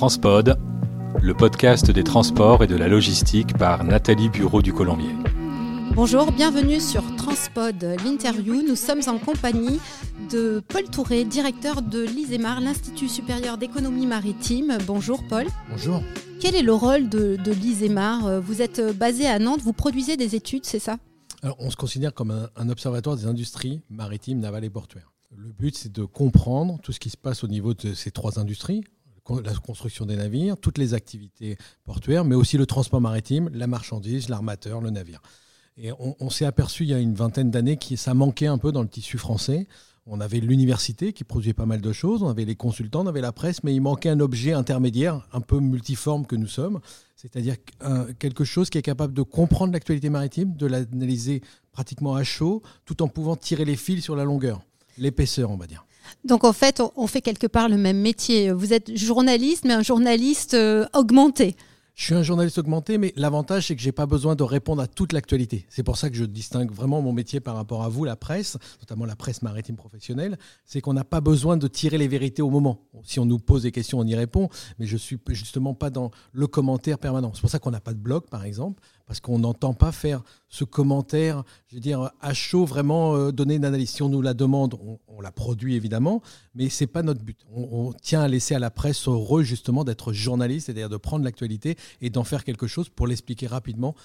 Transpod, le podcast des transports et de la logistique par Nathalie Bureau du Colombier. Bonjour, bienvenue sur Transpod, l'interview. Nous sommes en compagnie de Paul Touré, directeur de l'ISEMAR, l'Institut supérieur d'économie maritime. Bonjour Paul. Bonjour. Quel est le rôle de, de l'ISEMAR Vous êtes basé à Nantes, vous produisez des études, c'est ça? Alors, on se considère comme un, un observatoire des industries maritimes, navales et portuaires. Le but, c'est de comprendre tout ce qui se passe au niveau de ces trois industries, la construction des navires, toutes les activités portuaires, mais aussi le transport maritime, la marchandise, l'armateur, le navire. Et on, s'est aperçu il y a une vingtaine d'années que ça manquait un peu dans le tissu français. On avait l'université qui produisait pas mal de choses, on avait les consultants, on avait la presse, mais il manquait un objet intermédiaire, un peu multiforme que nous sommes, c'est-à-dire quelque chose qui est capable de comprendre l'actualité maritime, de l'analyser pratiquement à chaud, tout en pouvant tirer les fils sur la longueur, l'épaisseur, on va dire. Donc en fait, on fait quelque part le même métier. Vous êtes journaliste, mais un journaliste euh, augmenté. Je suis un journaliste augmenté, mais l'avantage, c'est que j'ai pas besoin de répondre à toute l'actualité. C'est pour ça que je distingue vraiment mon métier par rapport à vous, la presse, notamment la presse maritime professionnelle. C'est qu'on n'a pas besoin de tirer les vérités au moment. Si on nous pose des questions, on y répond, mais je suis justement pas dans le commentaire permanent. C'est pour ça qu'on n'a pas de blog, par exemple, parce qu'on n'entend pas faire ce commentaire, je veux dire, à chaud, vraiment euh, donner une analyse. Si on nous la demande, on, la produit évidemment, mais c'est pas notre but. On, on, tient à laisser à la presse ce rôle justement d'être journaliste, c'est-à-dire de prendre l'actualité et d'en faire quelque chose pour l'expliquer rapidement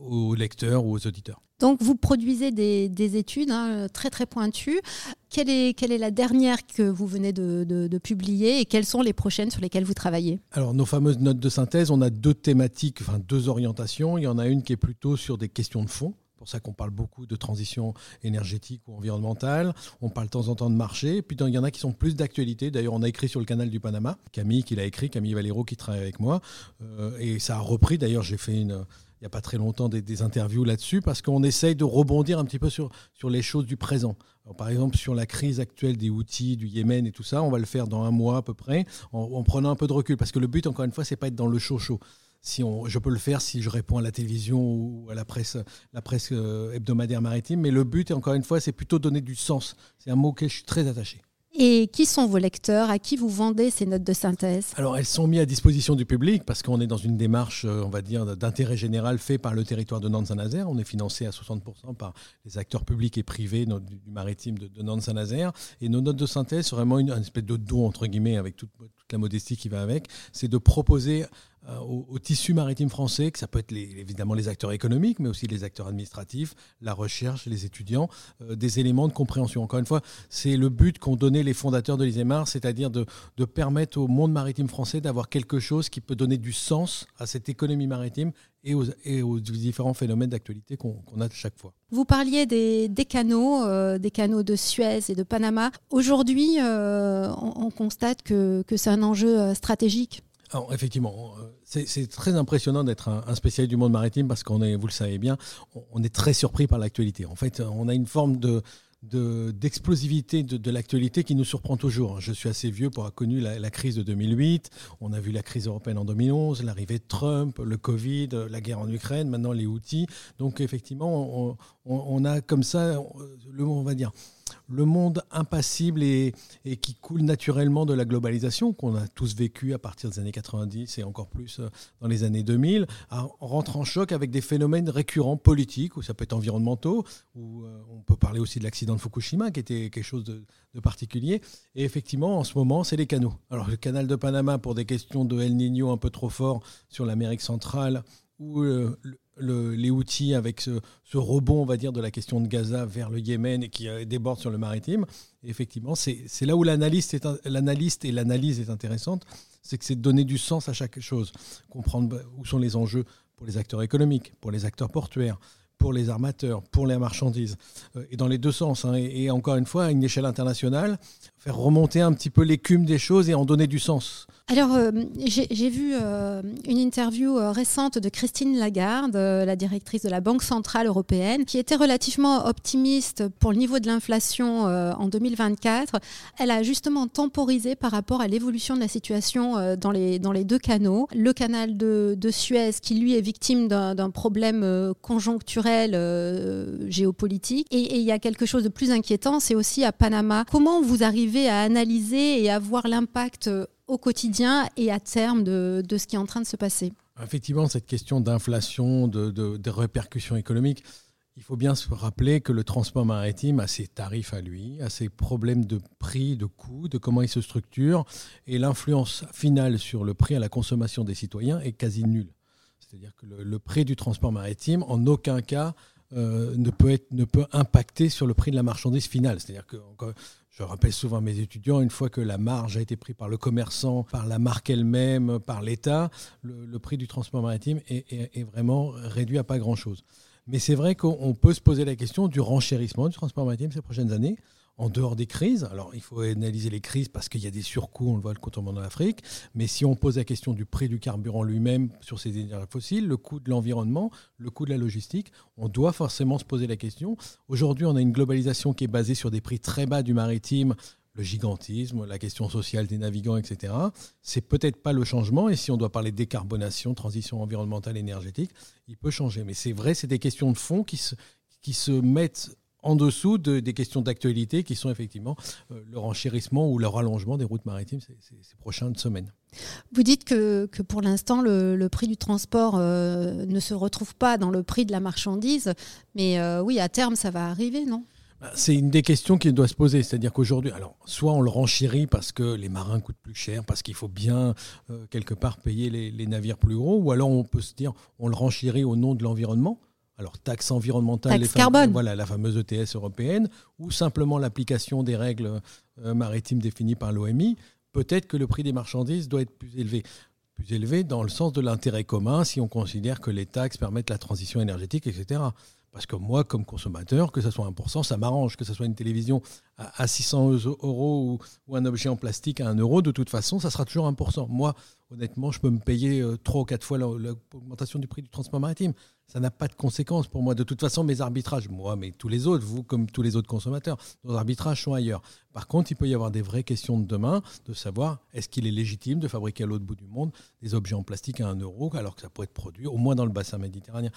aux lecteurs ou aux auditeurs. Donc vous produisez des, des études hein, très très pointues. Quelle est, quelle est la dernière que vous venez de, de, de, publier et quelles sont les prochaines sur lesquelles vous travaillez? Alors nos fameuses notes de synthèse, on a deux thématiques, enfin deux orientations. Il y en a une qui est plutôt sur des questions de fond. C'est pour ça qu'on parle beaucoup de transition énergétique ou environnementale. On parle de temps en temps de marché. Puis il y en a qui sont plus d'actualité. D'ailleurs, on a écrit sur le canal du Panama. Camille qui l'a écrit, Camille Valero qui travaille avec moi. Euh, et ça a repris. D'ailleurs, j'ai fait une il n'y a pas très longtemps des, interviews là-dessus, parce qu'on essaye de rebondir un petit peu sur, sur les choses du présent. Par exemple, sur la crise actuelle des outils, du Yémen et tout ça, on va le faire dans un mois à peu près, en, en prenant un peu de recul, parce que le but, encore une fois, c'est pas être dans le chaud-chaud. Si on, je peux le faire si je réponds à la télévision ou à la presse, la presse hebdomadaire maritime, mais le but, encore une fois, c'est plutôt donner du sens. C'est un mot auquel je suis très attaché. Et qui sont vos lecteurs? À qui vous vendez ces notes de synthèse? Alors, elles sont mises à disposition du public parce qu'on est dans une démarche, on va dire, d'intérêt général fait par le territoire de Nantes-Saint-Nazaire. On est financé à 60% par les acteurs publics et privés du maritime de, Nantes-Saint-Nazaire. Et nos notes de synthèse, c'est vraiment une, espèce de don, entre guillemets, avec toute, toute la modestie qui va avec. C'est de proposer euh, au, au, tissu maritime français, que ça peut être évidemment les acteurs économiques, mais aussi les acteurs administratifs, la recherche, les étudiants, euh, des éléments de compréhension. Encore une fois, c'est le but qu'ont donné les fondateurs de l'ISEMAR, c'est-à-dire de, permettre au monde maritime français d'avoir quelque chose qui peut donner du sens à cette économie maritime et aux, différents phénomènes d'actualité qu'on qu a chaque fois. Vous parliez des, canaux, euh, des canaux de Suez et de Panama. Aujourd'hui, euh, on, on, constate que, que c'est un enjeu stratégique alors, effectivement, c'est très impressionnant d'être un, un, spécialiste du monde maritime parce qu'on est, vous le savez bien, on, est très surpris par l'actualité. En fait, on a une forme de d'explosivité de, l'actualité qui nous surprend toujours. Je suis assez vieux pour avoir connu la, la, crise de 2008, on a vu la crise européenne en 2011, l'arrivée de Trump, le Covid, la guerre en Ukraine, maintenant les outils. Donc effectivement, on, a comme ça, le, on va dire, le monde impassible et, qui coule naturellement de la globalisation qu'on a tous vécu à partir des années 90 et encore plus euh, dans les années 2000, rentre en choc avec des phénomènes récurrents politiques, ou ça peut être environnementaux, ou euh, on peut parler aussi de l'accident de Fukushima qui était quelque chose de, de, particulier. Et effectivement, en ce moment, c'est les canaux. Alors le canal de Panama pour des questions de El Niño un peu trop fort sur l'Amérique centrale, ou euh, le, les outils avec ce, rebond, on va dire, de la question de Gaza vers le Yémen et qui déborde sur le maritime. Effectivement, c'est là où l'analyste et l'analyse est intéressante, c'est que c'est donner du sens à chaque chose, comprendre où sont les enjeux pour les acteurs économiques, pour les acteurs portuaires, pour les armateurs, pour les marchandises, euh, et dans les deux sens. Hein, et, encore une fois, à une échelle internationale, faire remonter un petit peu l'écume des choses et en donner du sens. Alors, euh, j'ai vu euh, une interview récente de Christine Lagarde, la directrice de la Banque Centrale Européenne, qui était relativement optimiste pour le niveau de l'inflation en 2024. Elle a justement temporisé par rapport à l'évolution de la situation dans, les, dans les deux canaux. Le canal de, de Suez, qui lui est victime d'un problème conjoncturel géopolitique. Et il y a quelque chose de plus inquiétant, c'est aussi à Panama. Comment vous arrivez à analyser et à voir l'impact au quotidien et à terme de, ce qui est en train de se passer? Effectivement, cette question d'inflation, de, répercussions économiques, il faut bien se rappeler que le transport maritime a ses tarifs à lui, a ses problèmes de prix, de coûts, de comment il se structure, et l'influence finale sur le prix à la consommation des citoyens est quasi nulle. C'est-à-dire que le, prix du transport maritime, en aucun cas, euh, ne, peut être, ne peut impacter sur le prix de la marchandise finale. C'est-à-dire que, je rappelle souvent à mes étudiants, une fois que la marge a été prise par le commerçant, par la marque elle-même, par l'État, le, prix du transport maritime est, vraiment réduit à pas grand-chose. Mais c'est vrai qu'on peut se poser la question du renchérissement du transport maritime ces prochaines années en dehors des crises. Alors, il faut analyser les crises parce qu'il y a des surcoûts, on le voit le contournement de l'Afrique. Mais si on pose la question du prix du carburant lui-même sur ces énergies fossiles, le coût de l'environnement, le coût de la logistique, on doit forcément se poser la question. Aujourd'hui, on a une globalisation qui est basée sur des prix très bas du maritime, le gigantisme, la question sociale des navigants, etc. C'est peut-être pas le changement. Et si on doit parler de décarbonation, transition environnementale, énergétique, il peut changer. Mais c'est vrai, c'est des questions de fond qui se, qui se mettent en dessous des questions d'actualité qui sont effectivement euh, le renchérissement ou le rallongement des routes maritimes ces, prochaines semaines. Vous dites que, pour l'instant, le, prix du transport euh, ne se retrouve pas dans le prix de la marchandise, mais euh, oui, à terme, ça va arriver, non? Bah, c'est une des questions qui doit se poser. C'est-à-dire qu'aujourd'hui, alors, soit on le renchérit parce que les marins coûtent plus cher, parce qu'il faut bien, quelque part, payer les, les, navires plus gros, ou alors on peut se dire, on le renchérit au nom de l'environnement. Alors, taxe environnementale, taxe carbone. voilà, la fameuse ETS européenne, ou simplement l'application des règles euh, maritimes définies par l'OMI, peut-être que le prix des marchandises doit être plus élevé. Plus élevé dans le sens de l'intérêt commun, si on considère que les taxes permettent la transition énergétique, etc. Parce que moi, comme consommateur, que ce soit 1%, ça m'arrange. Que ce soit une télévision à 600 euros ou, un objet en plastique à 1 euro, de toute façon, ça sera toujours 1%. Moi, honnêtement, je peux me payer 3 euh, ou 4 fois l'augmentation du prix du transport maritime. Ça n'a pas de conséquences pour moi. De toute façon, mes arbitrages, moi, mais tous les autres, vous comme tous les autres consommateurs, nos arbitrages sont ailleurs. Par contre, il peut y avoir des vraies questions de demain, de savoir est-ce qu'il est légitime de fabriquer à l'autre bout du monde des objets en plastique à 1 euro, alors que ça pourrait être produit au moins dans le bassin méditerranéen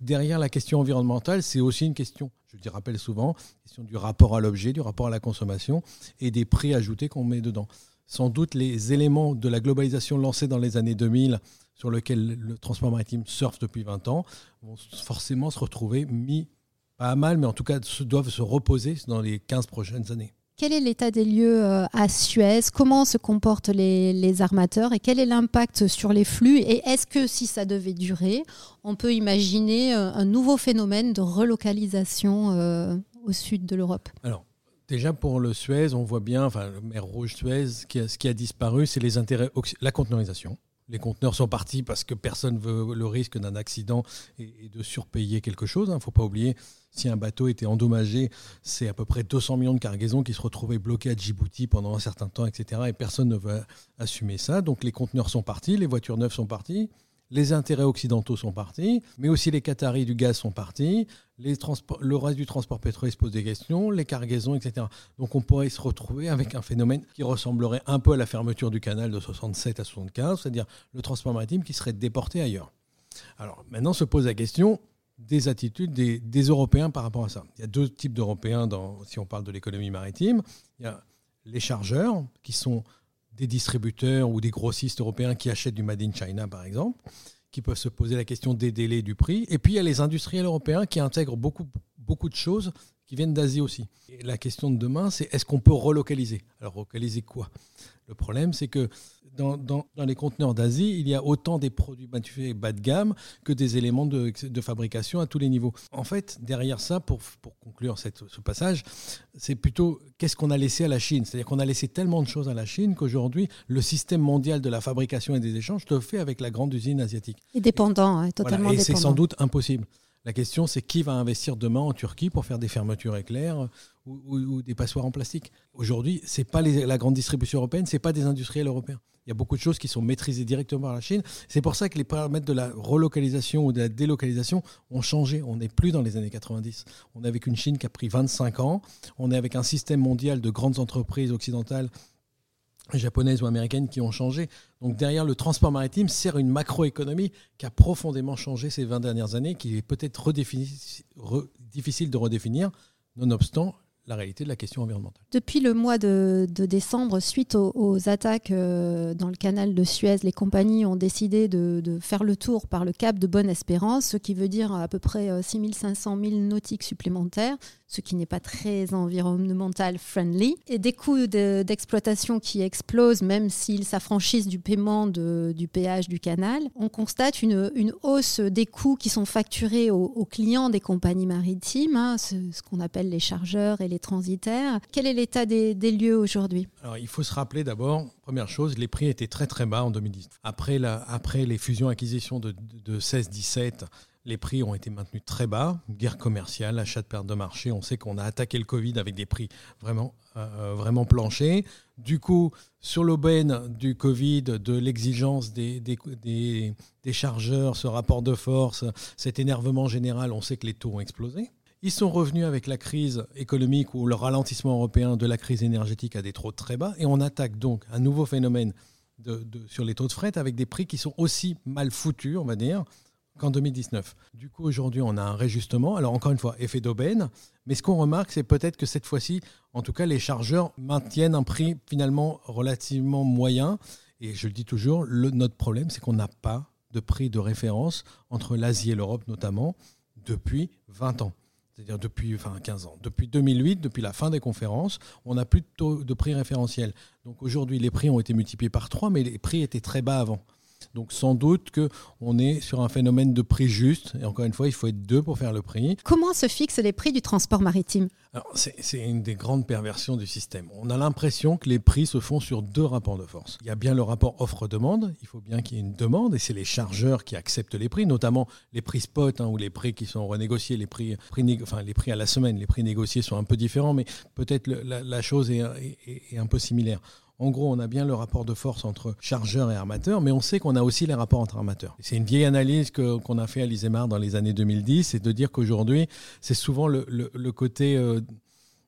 derrière la question environnementale, c'est aussi une question, je le rappelle souvent, question du rapport à l'objet, du rapport à la consommation et des prix ajoutés qu'on met dedans. Sans doute les éléments de la globalisation lancés dans les années 2000, sur lesquels le transport maritime surfe depuis 20 ans, vont forcément se retrouver mis, pas à mal, mais en tout cas doivent se reposer dans les 15 prochaines années. Quel est l'état des lieux euh, à Suez? Comment se comportent les, armateurs? Et quel est l'impact sur les flux? Et est-ce que si ça devait durer, on peut imaginer euh, un nouveau phénomène de relocalisation euh, au sud de l'Europe? Alors, déjà pour le Suez, on voit bien, enfin, le mer Rouge-Suez, ce qui a disparu, c'est les intérêts, la conteneurisation. Les conteneurs sont partis parce que personne veut le risque d'un accident et, de surpayer quelque chose. Il hein. ne faut pas oublier, si un bateau était endommagé, c'est à peu près 200 millions de cargaisons qui se retrouvaient bloquées à Djibouti pendant un certain temps, etc. Et personne ne veut assumer ça. Donc les conteneurs sont partis, les voitures neuves sont parties les intérêts occidentaux sont partis, mais aussi les Qataris du gaz sont partis, le reste du transport pétrolier se pose des questions, les cargaisons, etc. Donc on pourrait se retrouver avec un phénomène qui ressemblerait un peu à la fermeture du canal de 67 à 75, c'est-à-dire le transport maritime qui serait déporté ailleurs. Alors maintenant se pose la question des attitudes des, Européens par rapport à ça. Il y a deux types d'Européens si on parle de l'économie maritime. Il y a les chargeurs qui sont des distributeurs ou des grossistes européens qui achètent du Made in China, par exemple, qui peuvent se poser la question des délais du prix. Et puis, il y a les industriels européens qui intègrent beaucoup, beaucoup de choses qui viennent d'Asie aussi. Et la question de demain, c'est est-ce qu'on peut relocaliser? Alors, relocaliser quoi? Le problème, c'est que dans, dans, les conteneurs d'Asie, il y a autant des produits bas de gamme que des éléments de, de, fabrication à tous les niveaux. En fait, derrière ça, pour, pour conclure cette, ce passage, c'est plutôt qu'est-ce qu'on a laissé à la Chine. C'est-à-dire qu'on a laissé tellement de choses à la Chine qu'aujourd'hui, le système mondial de la fabrication et des échanges te fait avec la grande usine asiatique. Et dépendant, hein, totalement et c'est sans doute impossible. La question, c'est qui va investir demain en Turquie pour faire des fermetures éclairs ou, des passoires en plastique? Aujourd'hui, c'est pas la grande distribution européenne, c'est pas des industriels européens. Il y a beaucoup de choses qui sont maîtrisées directement par la Chine. C'est pour ça que les paramètres de la relocalisation ou de la délocalisation ont changé. On n'est plus dans les années 90. On est avec une Chine qui a pris 25 ans. On est avec un système mondial de grandes entreprises occidentales japonaises ou américaines qui ont changé. Donc derrière le transport maritime sert une macroéconomie qui a profondément changé ces 20 dernières années, qui est peut-être difficile de redéfinir. Nonobstant, la réalité de la question environnementale. Depuis le mois de, décembre, suite aux, attaques euh, dans le canal de Suez, les compagnies ont décidé de, faire le tour par le cap de Bonne-Espérance, ce qui veut dire à peu près 6500 000 nautiques supplémentaires, ce qui n'est pas très environnemental friendly, et des coûts d'exploitation qui explosent même s'ils s'affranchissent du paiement du péage du canal. On constate une, hausse des coûts qui sont facturés aux, clients des compagnies maritimes, hein, ce, qu'on appelle les chargeurs et les transitaires. Quel est l'état des, lieux aujourd'hui il faut se rappeler d'abord, première chose, les prix étaient très très bas en 2010. Après, les fusions-acquisitions de, de 16-17, les prix ont été maintenus très bas, guerre commerciale, achat de perte de marché. On sait qu'on a attaqué le Covid avec des prix vraiment, euh, vraiment planchés. Du coup, sur l'aubaine du Covid, de l'exigence des, des, chargeurs, ce rapport de force, cet énervement général, on sait que les taux ont explosé. Ils sont revenus avec la crise économique ou le ralentissement européen de la crise énergétique à des taux très bas. Et on attaque donc un nouveau phénomène sur les taux de fret avec des prix qui sont aussi mal foutus, on va dire, qu'en 2019. Du coup, aujourd'hui, on a un réjustement. Alors, encore une fois, effet d'aubaine. Mais ce qu'on remarque, c'est peut-être que cette fois-ci, en tout cas, les chargeurs maintiennent un prix finalement relativement moyen. Et je le dis toujours, le, notre problème, c'est qu'on n'a pas de prix de référence entre l'Asie et l'Europe, notamment, depuis 20 ans. C'est-à-dire depuis enfin 15 ans. Depuis 2008, depuis la fin des conférences, on n'a plus de, de prix référentiel. Donc aujourd'hui, les prix ont été multipliés par 3, mais les prix étaient très bas avant. Donc sans doute qu'on est sur un phénomène de prix juste. Et encore une fois, il faut être deux pour faire le prix. Comment se fixent les prix du transport maritime? C'est une des grandes perversions du système. On a l'impression que les prix se font sur deux rapports de force. Il y a bien le rapport offre-demande. Il faut bien qu'il y ait une demande. Et c'est les chargeurs qui acceptent les prix, notamment les prix spot hein, ou les prix qui sont renégociés, les prix, enfin, les prix à la semaine. Les prix négociés sont un peu différents, mais peut-être la, chose est un peu similaire. En gros, on a bien le rapport de force entre chargeurs et armateurs, mais on sait qu'on a aussi les rapports entre armateurs. C'est une vieille analyse qu'on a fait à l'ISEMAR dans les années 2010, c'est de dire qu'aujourd'hui, c'est souvent le, côté, euh,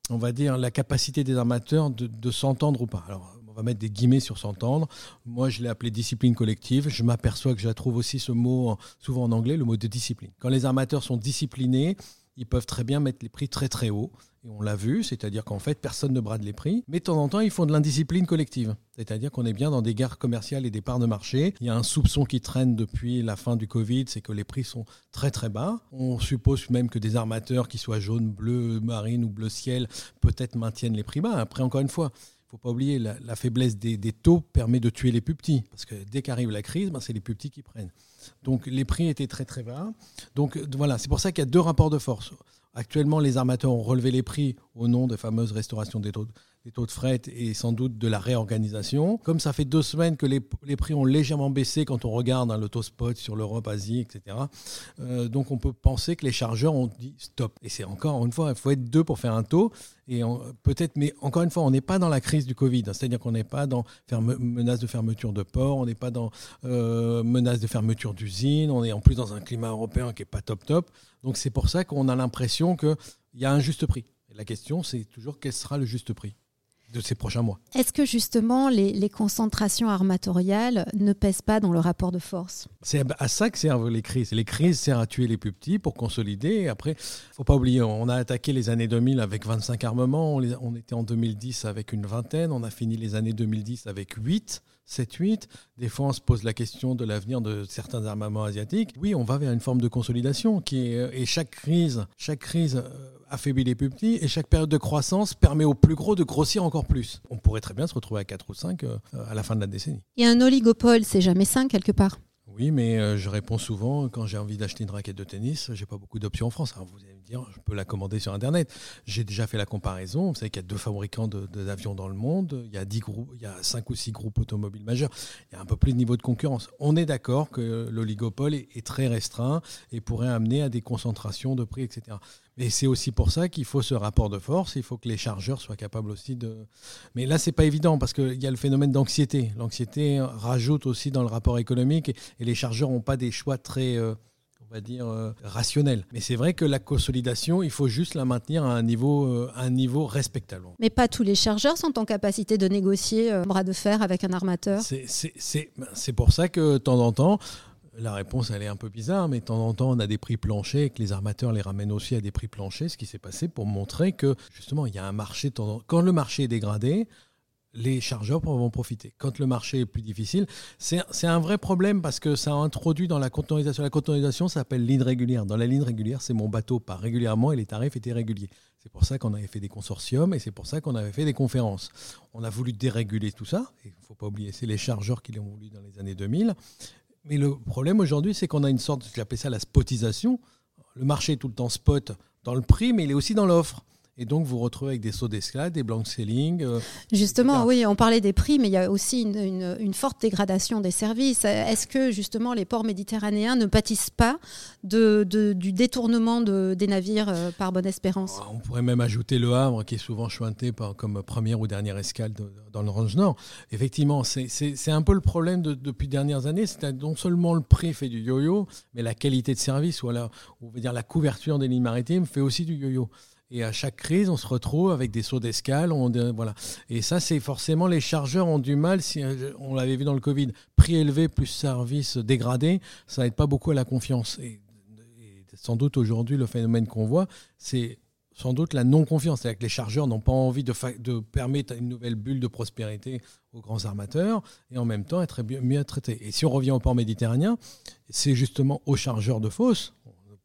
on va dire, la capacité des armateurs de, s'entendre ou pas. Alors, on va mettre des guillemets sur s'entendre. Moi, je l'ai appelé discipline collective. Je m'aperçois que je trouve aussi ce mot souvent en anglais, le mot de discipline. Quand les armateurs sont disciplinés, ils peuvent très bien mettre les prix très très haut. Et on l'a vu, c'est-à-dire qu'en fait, personne ne brade les prix. Mais de temps en temps, ils font de l'indiscipline collective. C'est-à-dire qu'on est bien dans des guerres commerciales et des parts de marché. Il y a un soupçon qui traîne depuis la fin du Covid, c'est que les prix sont très très bas. On suppose même que des armateurs, qui soient jaune, bleu, marine ou bleu ciel, peut-être maintiennent les prix bas. Après, encore une fois, faut pas oublier, la, faiblesse des, taux permet de tuer les plus petits. Parce que dès qu'arrive la crise, ben, c'est les plus petits qui prennent. Donc les prix étaient très très bas. Donc voilà, c'est pour ça qu'il y a deux rapports de force. Actuellement, les armateurs ont relevé les prix au nom des fameuses restaurations des taux, des taux de fret et sans doute de la réorganisation. Comme ça fait deux semaines que les, prix ont légèrement baissé quand on regarde hein, spot sur l'Europe, Asie, etc. Euh, donc on peut penser que les chargeurs ont dit stop. Et c'est encore une fois, il faut être deux pour faire un taux. Et peut-être, mais encore une fois, on n'est pas dans la crise du Covid. Hein. C'est-à-dire qu'on n'est pas dans menace de fermeture de port, on n'est pas dans euh, menace de fermeture d'usine, on est en plus dans un climat européen qui n'est pas top top. Donc c'est pour ça qu'on a l'impression qu'il y a un juste prix. La question, c'est toujours quel sera le juste prix? De ces prochains mois. Est-ce que justement les, concentrations armatoriales ne pèsent pas dans le rapport de force? C'est à ça que servent les crises. Les crises servent à tuer les plus petits pour consolider. Après, faut pas oublier, on a attaqué les années 2000 avec 25 armements, on, on était en 2010 avec une vingtaine, on a fini les années 2010 avec 8. 7-8. Des fois, on se pose la question de l'avenir de certains armements asiatiques. Oui, on va vers une forme de consolidation qui est, et chaque crise, chaque crise euh, affaiblit les plus petits et chaque période de croissance permet aux plus gros de grossir encore plus. On pourrait très bien se retrouver à 4 ou 5 euh, à la fin de la décennie. Et un oligopole, c'est jamais 5 quelque part oui, mais euh, je réponds souvent quand j'ai envie d'acheter une raquette de tennis, j'ai pas beaucoup d'options en France. Alors vous allez je peux la commander sur Internet. J'ai déjà fait la comparaison. Vous savez qu'il y a deux fabricants d'avions dans le monde. Il y a cinq ou six groupes automobiles majeurs. Il y a un peu plus de niveau de concurrence. On est d'accord que l'oligopole est, très restreint et pourrait amener à des concentrations de prix, etc. Et c'est aussi pour ça qu'il faut ce rapport de force. Il faut que les chargeurs soient capables aussi de. Mais là, c'est pas évident parce qu'il y a le phénomène d'anxiété. L'anxiété rajoute aussi dans le rapport économique et, les chargeurs n'ont pas des choix très. Euh, on va dire euh, rationnels. Mais c'est vrai que la consolidation, il faut juste la maintenir à un niveau, euh, un niveau respectable. Mais pas tous les chargeurs sont en capacité de négocier bras de fer avec un armateur. C'est pour ça que de temps en temps, la réponse, elle est un peu bizarre, mais de temps en temps, on a des prix planchers et que les armateurs les ramènent aussi à des prix planchers, ce qui s'est passé pour montrer que, justement, il y a un marché. Quand le marché est dégradé, les chargeurs vont profiter. Quand le marché est plus difficile, c'est un vrai problème parce que ça introduit dans la conteneurisation. La conteneurisation s'appelle ligne régulière. Dans la ligne régulière, c'est mon bateau part régulièrement et les tarifs étaient réguliers. C'est pour ça qu'on avait fait des consortiums et c'est pour ça qu'on avait fait des conférences. On a voulu déréguler tout ça. Il ne faut pas oublier, c'est les chargeurs qui l'ont voulu dans les années 2000. Mais le problème aujourd'hui, c'est qu'on a une sorte, j'appelle ça la spotisation. Le marché est tout le temps spot dans le prix, mais il est aussi dans l'offre. Et donc, vous retrouvez avec des sauts d'escalade, des blank selling. Euh, justement, oui, on parlait des prix, mais il y a aussi une, forte dégradation des services. Est-ce que, justement, les ports méditerranéens ne pâtissent pas de, du détournement de, des navires euh, par Bonne Espérance? On pourrait même ajouter le Havre, qui est souvent chointé par, comme première ou dernière escale dans le Range Nord. Effectivement, c'est un peu le problème de, depuis dernières années. C'est non seulement le prix fait du yo-yo, mais la qualité de service, ou, alors, on veut dire la couverture des lignes maritimes fait aussi du yo-yo. Et à chaque crise, on se retrouve avec des sauts d'escale. Voilà. Et ça, c'est forcément les chargeurs ont du mal. Si, euh, on l'avait vu dans le Covid, prix élevé plus service dégradé, ça n'aide pas beaucoup à la confiance. Et, sans doute aujourd'hui, le phénomène qu'on voit, c'est sans doute la non-confiance. C'est-à-dire que les chargeurs n'ont pas envie de, de, permettre une nouvelle bulle de prospérité aux grands armateurs et en même temps être mieux traités. Et si on revient au port méditerranéen, c'est justement aux chargeurs de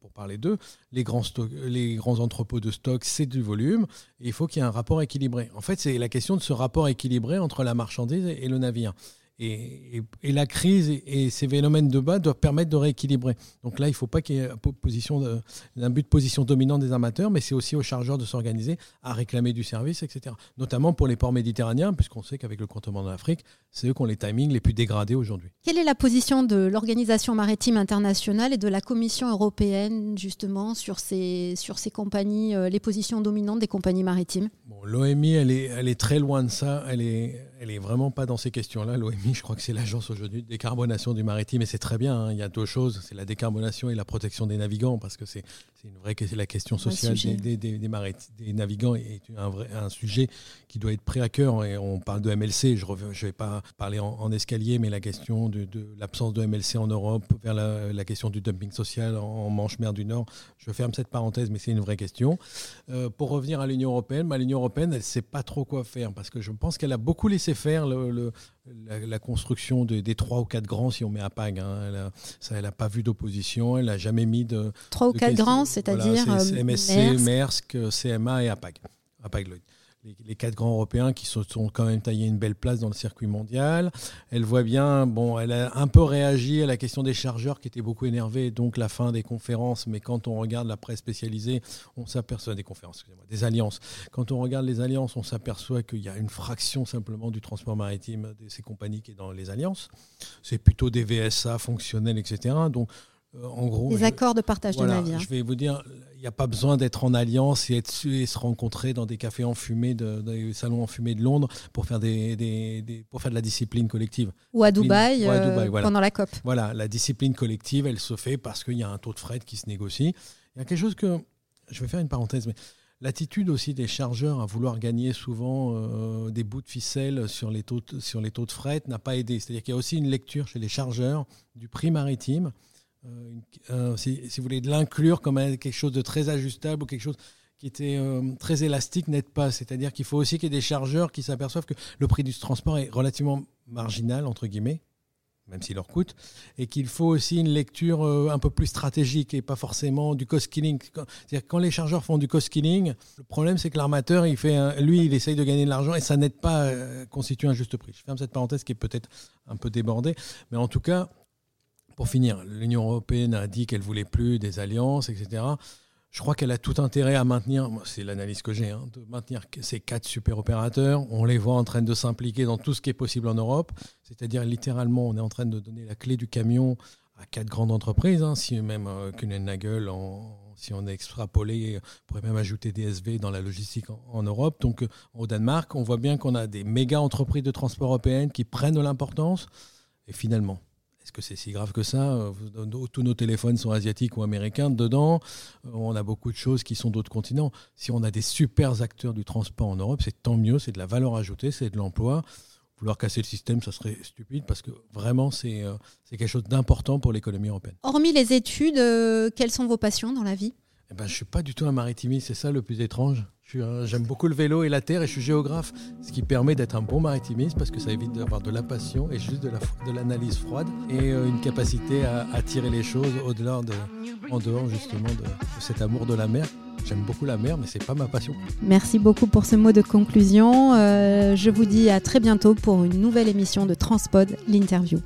fausses parler d'eux, les grands, entrepôts de stock, c'est du volume. Il faut qu'il y ait un rapport équilibré. En fait, c'est la question de ce rapport équilibré entre la marchandise et le navire. Et, la crise et, ces phénomènes de bas doivent permettre de rééquilibrer. Donc là, il ne faut pas qu'il y ait position un but de position dominante des amateurs, mais c'est aussi aux chargeurs de s'organiser à réclamer du service, etc. Notamment pour les ports méditerranéens, puisqu'on sait qu'avec le comptement de l'Afrique, c'est eux qui ont les timings les plus dégradés aujourd'hui. Quelle est la position de l'Organisation maritime internationale et de la Commission européenne, justement, sur ces, sur ces compagnies, euh, les positions dominantes des compagnies maritimes? L'OMI, elle est, elle est très loin de ça. Elle est, elle est vraiment pas dans ces questions-là. L'OMI, je crois que c'est l'agence aujourd'hui de décarbonation du maritime, et c'est très bien. Hein. Il y a deux choses, c'est la décarbonation et la protection des navigants, parce que c'est une vraie la question sociale des, des, des, navigants est un, vrai, un sujet qui doit être pris à cœur. Et on parle de MLC, je ne vais pas parler en, escalier, mais la question de, l'absence de MLC en Europe, vers la, question du dumping social en, Manche-Mer du Nord. Je ferme cette parenthèse, mais c'est une vraie question. Euh, pour revenir à l'Union européenne, bah, l'Union européenne, elle ne sait pas trop quoi faire, parce que je pense qu'elle a beaucoup laissé faire le, la, construction des, trois ou quatre grands, si on met à PAG. Hein. Elle n'a pas vu d'opposition, elle n'a jamais mis de. Trois ou quatre grands, c'est-à-dire. MSC, Maersk, CMA et APAG. APAG Lloyd les, quatre grands européens qui se sont quand même taillés une belle place dans le circuit mondial. Elle voit bien, bon, elle a un peu réagi à la question des chargeurs qui étaient beaucoup énervés, donc la fin des conférences. Mais quand on regarde la presse spécialisée, on s'aperçoit des conférences, des alliances. Quand on regarde les alliances, on s'aperçoit qu'il y a une fraction simplement du transport maritime de ces compagnies qui est dans les alliances. C'est plutôt des VSA fonctionnels, etc. Donc en gros, des accords de partage de navires. Je vais vous dire, il n'y a pas besoin d'être en alliance et, être, et se rencontrer dans des cafés enfumés, de, des salons enfumés de Londres pour faire, des, pour faire de la discipline collective. Ou à Dubaï, euh, pendant la COP. Voilà, la discipline collective, elle se fait parce qu'il y a un taux de fret qui se négocie. Il y a quelque chose que, je vais faire une parenthèse, mais L'attitude aussi des chargeurs à vouloir gagner souvent euh, des bouts de ficelle sur les taux, sur les taux de fret n'a pas aidé. C'est-à-dire qu'il y a aussi une lecture chez les chargeurs du prix maritime euh, euh, si, vous voulez, de l'inclure comme quelque chose de très ajustable ou quelque chose qui était euh, très élastique n'aide pas. C'est-à-dire qu'il faut aussi qu'il y ait des chargeurs qui s'aperçoivent que le prix du transport est relativement marginal, entre guillemets, même s'il leur coûte, et qu'il faut aussi une lecture un peu plus stratégique et pas forcément du cost killing. C'est-à-dire quand les chargeurs font du cost killing, le problème c'est que l'armateur, il fait, lui, il essaye de gagner de l'argent et ça n'aide pas à constituer un juste prix. Je ferme cette parenthèse qui est peut-être un peu débordée, mais en tout cas, pour finir, l'Union européenne a dit qu'elle voulait plus des alliances, etc. Je crois qu'elle a tout intérêt à maintenir, c'est l'analyse que j'ai, hein, de maintenir ces quatre super opérateurs. On les voit en train de s'impliquer dans tout ce qui est possible en Europe. C'est-à-dire littéralement, on est en train de donner la clé du camion à quatre grandes entreprises. Hein, si même euh, Kuehne-Nagel, si on est extrapolé, on pourrait même ajouter DSV dans la logistique en, en Europe. Donc euh, au Danemark, on voit bien qu'on a des méga entreprises de transport européennes qui prennent de l'importance. Et finalement, est-ce que c'est si grave que ça euh, Tous nos téléphones sont asiatiques ou américains. Dedans, euh, on a beaucoup de choses qui sont d'autres continents. Si on a des super acteurs du transport en Europe, c'est tant mieux, c'est de la valeur ajoutée, c'est de l'emploi. vouloir casser le système, ça serait stupide parce que vraiment, c'est quelque chose d'important pour l'économie européenne. Hormis les études, quelles sont vos passions dans la vie? Eh ben, Je ne suis pas du tout un maritimiste, c'est ça le plus étrange? J'aime beaucoup le vélo et la terre et je suis géographe, ce qui permet d'être un bon maritimiste parce que ça évite d'avoir de la passion et juste de l'analyse froide et euh, une capacité à, tirer les choses au-delà de, en dehors justement de, cet amour de la mer. J'aime beaucoup la mer, mais c'est pas ma passion. Merci beaucoup pour ce mot de conclusion. Euh, je vous dis à très bientôt pour une nouvelle émission de Transpod, l'interview.